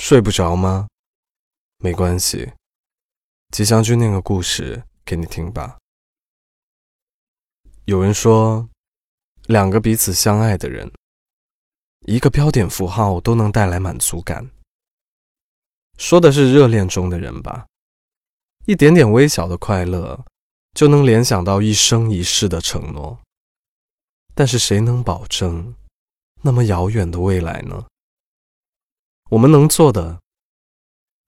睡不着吗？没关系，吉祥君念个故事给你听吧。有人说，两个彼此相爱的人，一个标点符号都能带来满足感。说的是热恋中的人吧，一点点微小的快乐，就能联想到一生一世的承诺。但是谁能保证那么遥远的未来呢？我们能做的，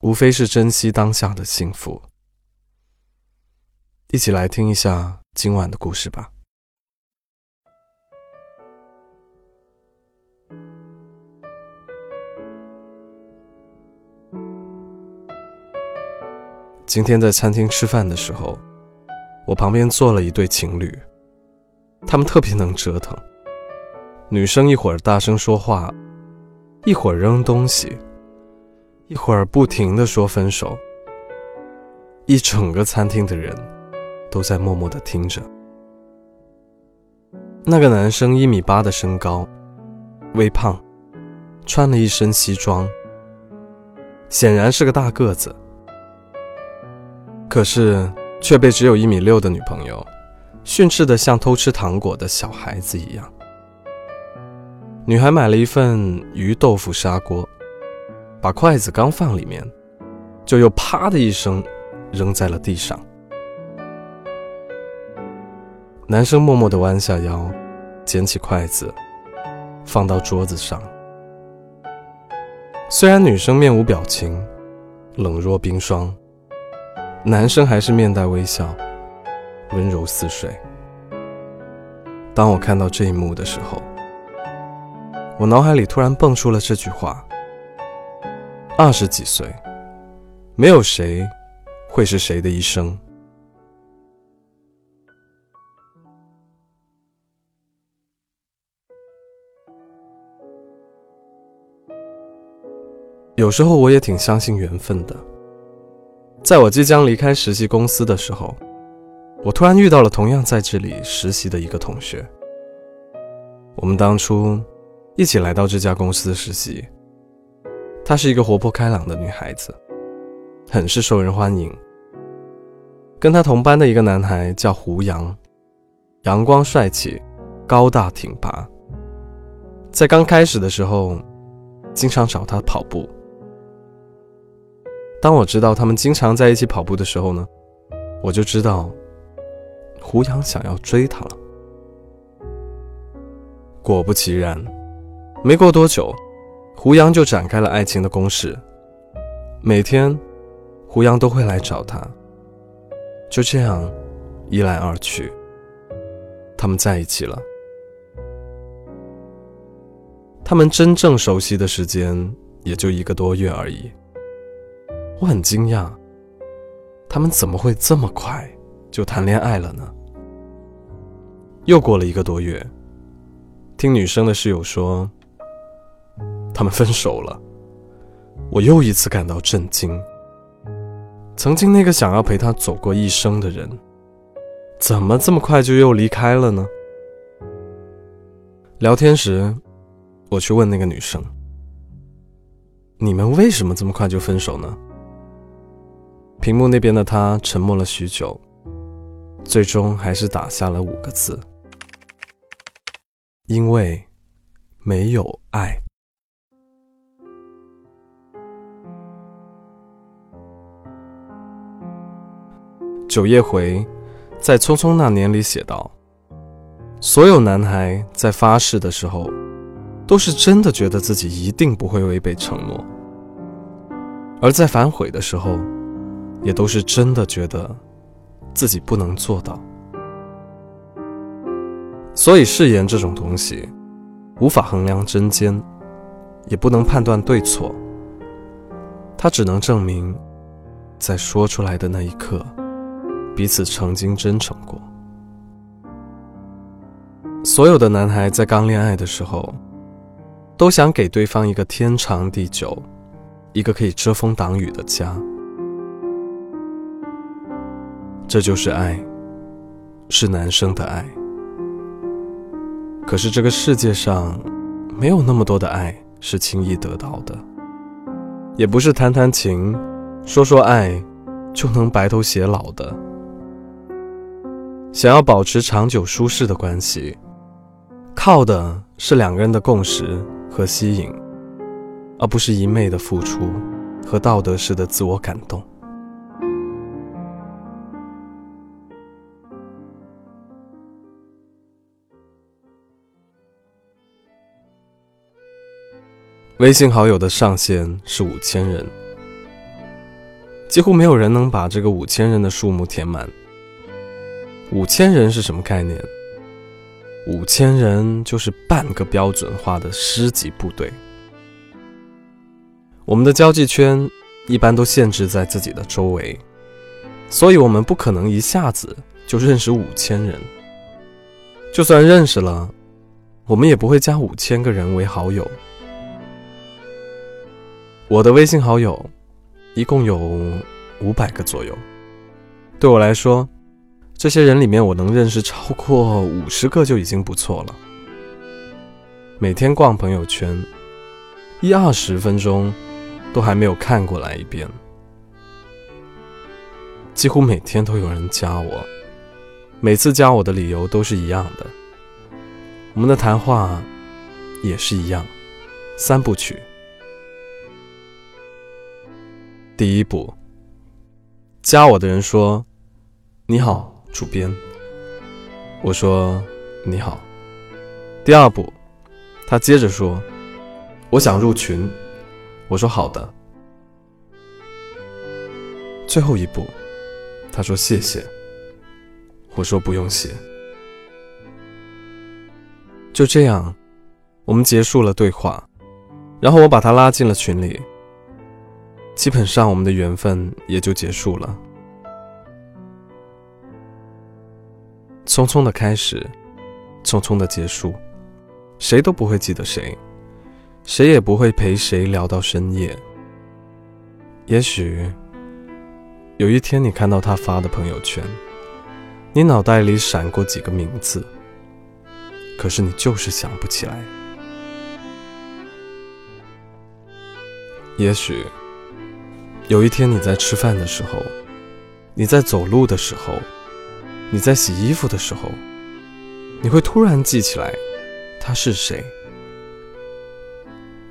无非是珍惜当下的幸福。一起来听一下今晚的故事吧。今天在餐厅吃饭的时候，我旁边坐了一对情侣，他们特别能折腾。女生一会儿大声说话，一会儿扔东西，一会儿不停的说分手。一整个餐厅的人都在默默的听着。那个男生一米八的身高，微胖，穿了一身西装，显然是个大个子。可是，却被只有一米六的女朋友训斥的像偷吃糖果的小孩子一样。女孩买了一份鱼豆腐砂锅，把筷子刚放里面，就又啪的一声扔在了地上。男生默默的弯下腰，捡起筷子，放到桌子上。虽然女生面无表情，冷若冰霜。男生还是面带微笑，温柔似水。当我看到这一幕的时候，我脑海里突然蹦出了这句话：二十几岁，没有谁会是谁的一生。有时候我也挺相信缘分的。在我即将离开实习公司的时候，我突然遇到了同样在这里实习的一个同学。我们当初一起来到这家公司实习。她是一个活泼开朗的女孩子，很是受人欢迎。跟她同班的一个男孩叫胡杨，阳光帅气，高大挺拔。在刚开始的时候，经常找他跑步。当我知道他们经常在一起跑步的时候呢，我就知道胡杨想要追她了。果不其然，没过多久，胡杨就展开了爱情的攻势。每天，胡杨都会来找她。就这样，一来二去，他们在一起了。他们真正熟悉的时间也就一个多月而已。我很惊讶，他们怎么会这么快就谈恋爱了呢？又过了一个多月，听女生的室友说，他们分手了。我又一次感到震惊。曾经那个想要陪他走过一生的人，怎么这么快就又离开了呢？聊天时，我去问那个女生：“你们为什么这么快就分手呢？”屏幕那边的他沉默了许久，最终还是打下了五个字：“因为没有爱。”九叶回在《匆匆那年》里写道：“所有男孩在发誓的时候，都是真的觉得自己一定不会违背承诺；而在反悔的时候。”也都是真的觉得自己不能做到，所以誓言这种东西无法衡量真奸，也不能判断对错。它只能证明，在说出来的那一刻，彼此曾经真诚过。所有的男孩在刚恋爱的时候，都想给对方一个天长地久、一个可以遮风挡雨的家。这就是爱，是男生的爱。可是这个世界上，没有那么多的爱是轻易得到的。也不是谈谈情、说说爱就能白头偕老的。想要保持长久舒适的关系，靠的是两个人的共识和吸引，而不是一昧的付出和道德式的自我感动。微信好友的上限是五千人，几乎没有人能把这个五千人的数目填满。五千人是什么概念？五千人就是半个标准化的师级部队。我们的交际圈一般都限制在自己的周围，所以我们不可能一下子就认识五千人。就算认识了，我们也不会加五千个人为好友。我的微信好友一共有五百个左右，对我来说，这些人里面我能认识超过五十个就已经不错了。每天逛朋友圈，一二十分钟都还没有看过来一遍，几乎每天都有人加我，每次加我的理由都是一样的，我们的谈话也是一样，三部曲。第一步，加我的人说：“你好，主编。”我说：“你好。”第二步，他接着说：“我想入群。”我说：“好的。”最后一步，他说：“谢谢。”我说：“不用谢。”就这样，我们结束了对话，然后我把他拉进了群里。基本上，我们的缘分也就结束了。匆匆的开始，匆匆的结束，谁都不会记得谁，谁也不会陪谁聊到深夜。也许有一天，你看到他发的朋友圈，你脑袋里闪过几个名字，可是你就是想不起来。也许。有一天，你在吃饭的时候，你在走路的时候，你在洗衣服的时候，你会突然记起来他是谁，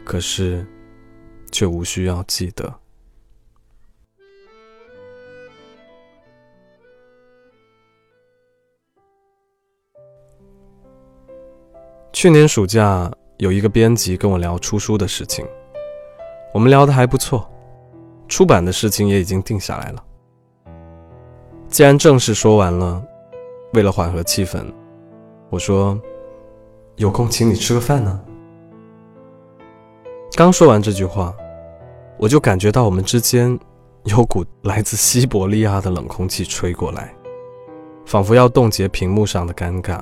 可是却无需要记得。去年暑假，有一个编辑跟我聊出书的事情，我们聊得还不错。出版的事情也已经定下来了。既然正事说完了，为了缓和气氛，我说：“有空请你吃个饭呢。”刚说完这句话，我就感觉到我们之间有股来自西伯利亚的冷空气吹过来，仿佛要冻结屏幕上的尴尬。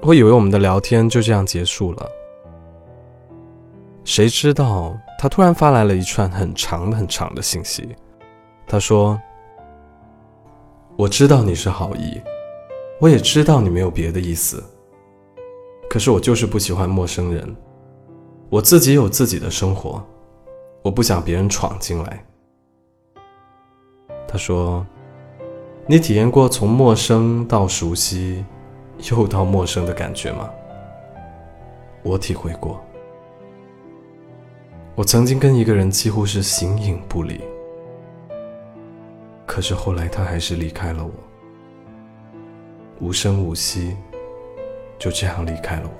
我以为我们的聊天就这样结束了。谁知道他突然发来了一串很长很长的信息。他说：“我知道你是好意，我也知道你没有别的意思。可是我就是不喜欢陌生人，我自己有自己的生活，我不想别人闯进来。”他说：“你体验过从陌生到熟悉，又到陌生的感觉吗？我体会过。”我曾经跟一个人几乎是形影不离，可是后来他还是离开了我，无声无息，就这样离开了我。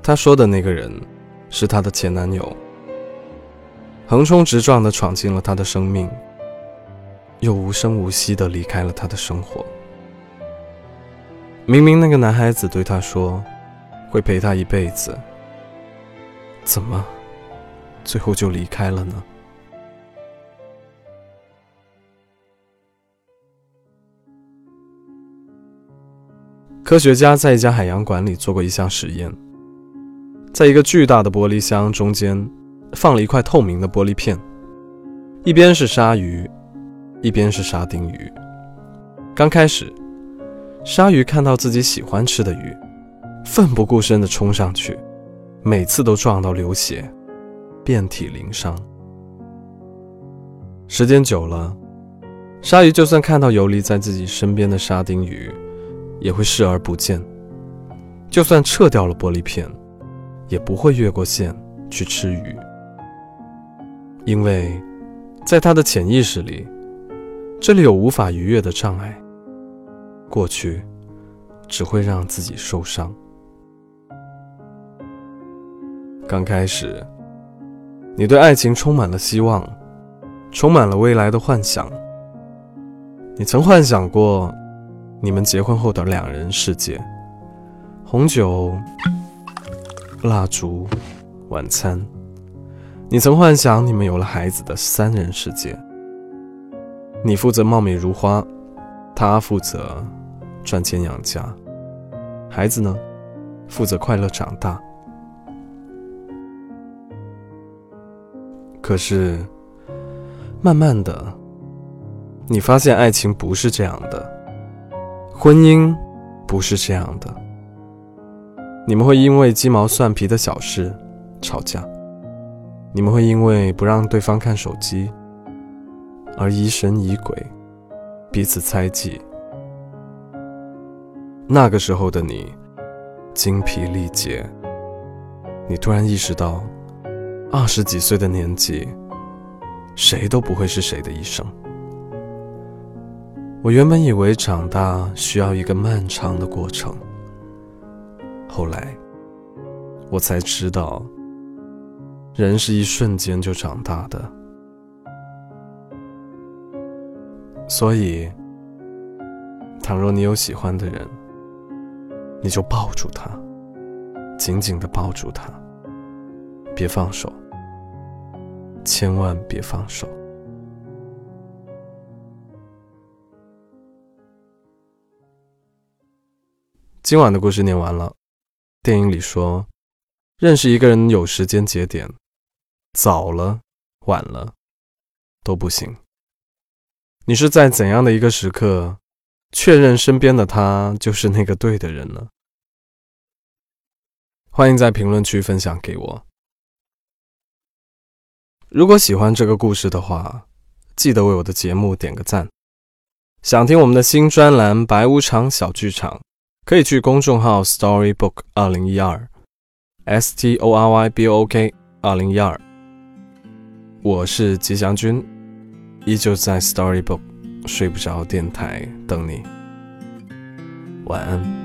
他说的那个人是他的前男友，横冲直撞的闯进了他的生命，又无声无息的离开了他的生活。明明那个男孩子对他说，会陪他一辈子。怎么，最后就离开了呢？科学家在一家海洋馆里做过一项实验，在一个巨大的玻璃箱中间放了一块透明的玻璃片，一边是鲨鱼，一边是沙丁鱼。刚开始，鲨鱼看到自己喜欢吃的鱼，奋不顾身地冲上去，每次都撞到流血，遍体鳞伤。时间久了，鲨鱼就算看到游离在自己身边的沙丁鱼，也会视而不见；就算撤掉了玻璃片，也不会越过线去吃鱼，因为在他的潜意识里，这里有无法逾越的障碍。过去只会让自己受伤。刚开始，你对爱情充满了希望，充满了未来的幻想。你曾幻想过你们结婚后的两人世界：红酒、蜡烛、晚餐。你曾幻想你们有了孩子的三人世界：你负责貌美如花，他负责赚钱养家，孩子呢，负责快乐长大。可是，慢慢的，你发现爱情不是这样的，婚姻不是这样的。你们会因为鸡毛蒜皮的小事吵架，你们会因为不让对方看手机而疑神疑鬼，彼此猜忌。那个时候的你，精疲力竭，你突然意识到。二十几岁的年纪，谁都不会是谁的一生。我原本以为长大需要一个漫长的过程，后来我才知道，人是一瞬间就长大的。所以，倘若你有喜欢的人，你就抱住他，紧紧的抱住他，别放手。千万别放手。今晚的故事念完了。电影里说，认识一个人有时间节点，早了、晚了都不行。你是在怎样的一个时刻，确认身边的他就是那个对的人呢？欢迎在评论区分享给我。如果喜欢这个故事的话，记得为我的节目点个赞。想听我们的新专栏《白无常小剧场》，可以去公众号 Storybook 二零一二，S T O R Y B O O K 二零一二。我是吉祥君，依旧在 Storybook 睡不着电台等你。晚安。